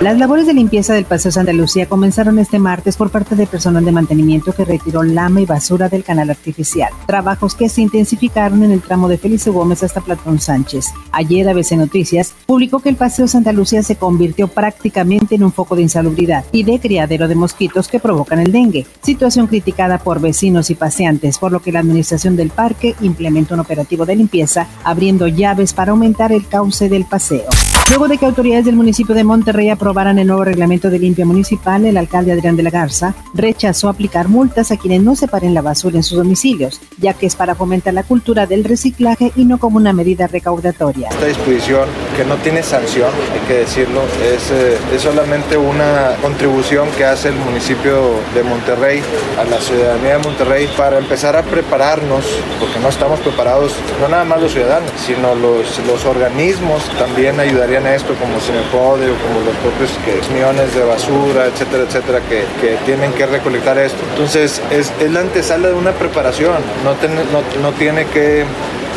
Las labores de limpieza del Paseo Santa Lucía comenzaron este martes por parte del personal de mantenimiento que retiró lama y basura del canal artificial. Trabajos que se intensificaron en el tramo de Felice Gómez hasta Platón Sánchez. Ayer ABC Noticias publicó que el Paseo Santa Lucía se convirtió prácticamente en un foco de insalubridad y de criadero de mosquitos que provocan el dengue, situación criticada por vecinos y paseantes, por lo que la administración del parque implementó un operativo de limpieza abriendo llaves para aumentar el cauce del paseo. Luego de que autoridades del municipio de Monterrey aprobaran el nuevo reglamento de limpia municipal, el alcalde Adrián de la Garza rechazó aplicar multas a quienes no separen la basura en sus domicilios, ya que es para fomentar la cultura del reciclaje y no como una medida recaudatoria. Esta disposición que no tiene sanción, hay que decirlo, es, eh, es solamente una contribución que hace el municipio de Monterrey a la ciudadanía de Monterrey para empezar a prepararnos, porque no estamos preparados, no nada más los ciudadanos, sino los, los organismos también ayudarían esto, como Cinepodio, como los propios camiones de basura, etcétera, etcétera, que, que, tienen que recolectar esto. Entonces, es, es la antesala de una preparación, no, ten, no, no tiene que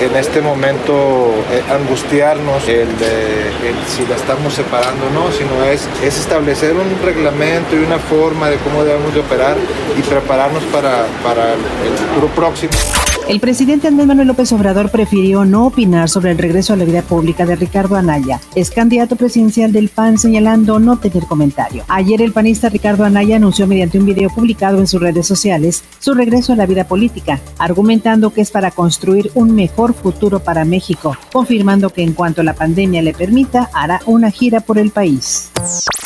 en este momento eh, angustiarnos el de el, si la estamos separando o no, sino es, es establecer un reglamento y una forma de cómo debemos de operar y prepararnos para, para el futuro próximo. El presidente Andrés Manuel López Obrador prefirió no opinar sobre el regreso a la vida pública de Ricardo Anaya. Es candidato presidencial del PAN señalando no tener comentario. Ayer el panista Ricardo Anaya anunció mediante un video publicado en sus redes sociales su regreso a la vida política, argumentando que es para construir un mejor futuro para México, confirmando que en cuanto la pandemia le permita hará una gira por el país.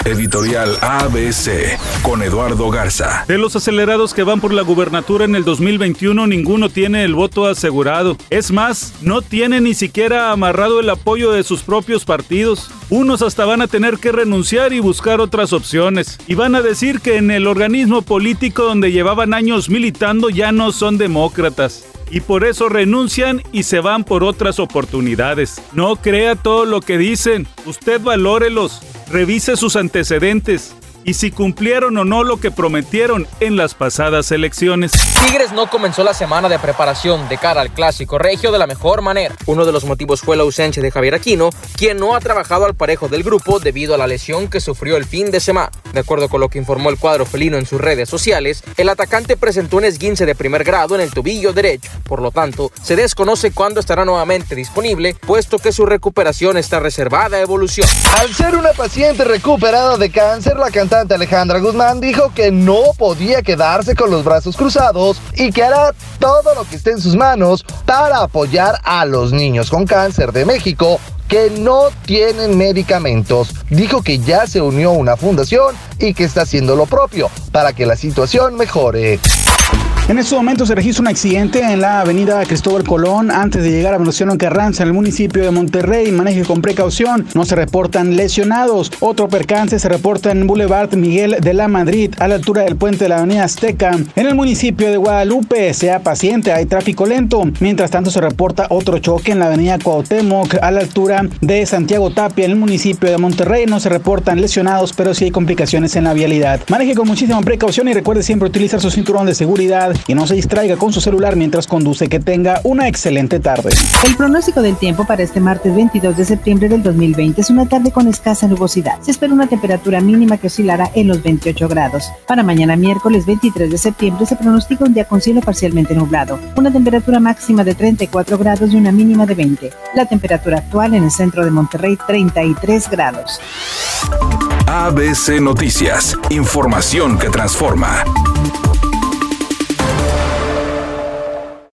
Editorial ABC con Eduardo Garza. De los acelerados que van por la gubernatura en el 2021, ninguno tiene el voto asegurado. Es más, no tiene ni siquiera amarrado el apoyo de sus propios partidos. Unos hasta van a tener que renunciar y buscar otras opciones. Y van a decir que en el organismo político donde llevaban años militando ya no son demócratas y por eso renuncian y se van por otras oportunidades. No crea todo lo que dicen, usted valórelos, revise sus antecedentes y si cumplieron o no lo que prometieron en las pasadas elecciones. Tigres no comenzó la semana de preparación de cara al clásico regio de la mejor manera. Uno de los motivos fue la ausencia de Javier Aquino, quien no ha trabajado al parejo del grupo debido a la lesión que sufrió el fin de semana. De acuerdo con lo que informó el cuadro felino en sus redes sociales, el atacante presentó un esguince de primer grado en el tobillo derecho. Por lo tanto, se desconoce cuándo estará nuevamente disponible, puesto que su recuperación está reservada a evolución. Al ser una paciente recuperada de cáncer, la Alejandra Guzmán dijo que no podía quedarse con los brazos cruzados y que hará todo lo que esté en sus manos para apoyar a los niños con cáncer de México que no tienen medicamentos. Dijo que ya se unió a una fundación y que está haciendo lo propio para que la situación mejore. En estos momentos se registra un accidente en la avenida Cristóbal Colón antes de llegar a Venustiano Carranza en el municipio de Monterrey. Maneje con precaución, no se reportan lesionados. Otro percance se reporta en Boulevard Miguel de la Madrid a la altura del puente de la avenida Azteca. En el municipio de Guadalupe, sea paciente, hay tráfico lento. Mientras tanto se reporta otro choque en la avenida Cuauhtémoc a la altura de Santiago Tapia en el municipio de Monterrey. No se reportan lesionados, pero sí hay complicaciones en la vialidad. Maneje con muchísima precaución y recuerde siempre utilizar su cinturón de seguridad y no se distraiga con su celular mientras conduce. Que tenga una excelente tarde. El pronóstico del tiempo para este martes 22 de septiembre del 2020 es una tarde con escasa nubosidad. Se espera una temperatura mínima que oscilará en los 28 grados. Para mañana miércoles 23 de septiembre se pronostica un día con cielo parcialmente nublado. Una temperatura máxima de 34 grados y una mínima de 20. La temperatura actual en el centro de Monterrey 33 grados. ABC Noticias. Información que transforma.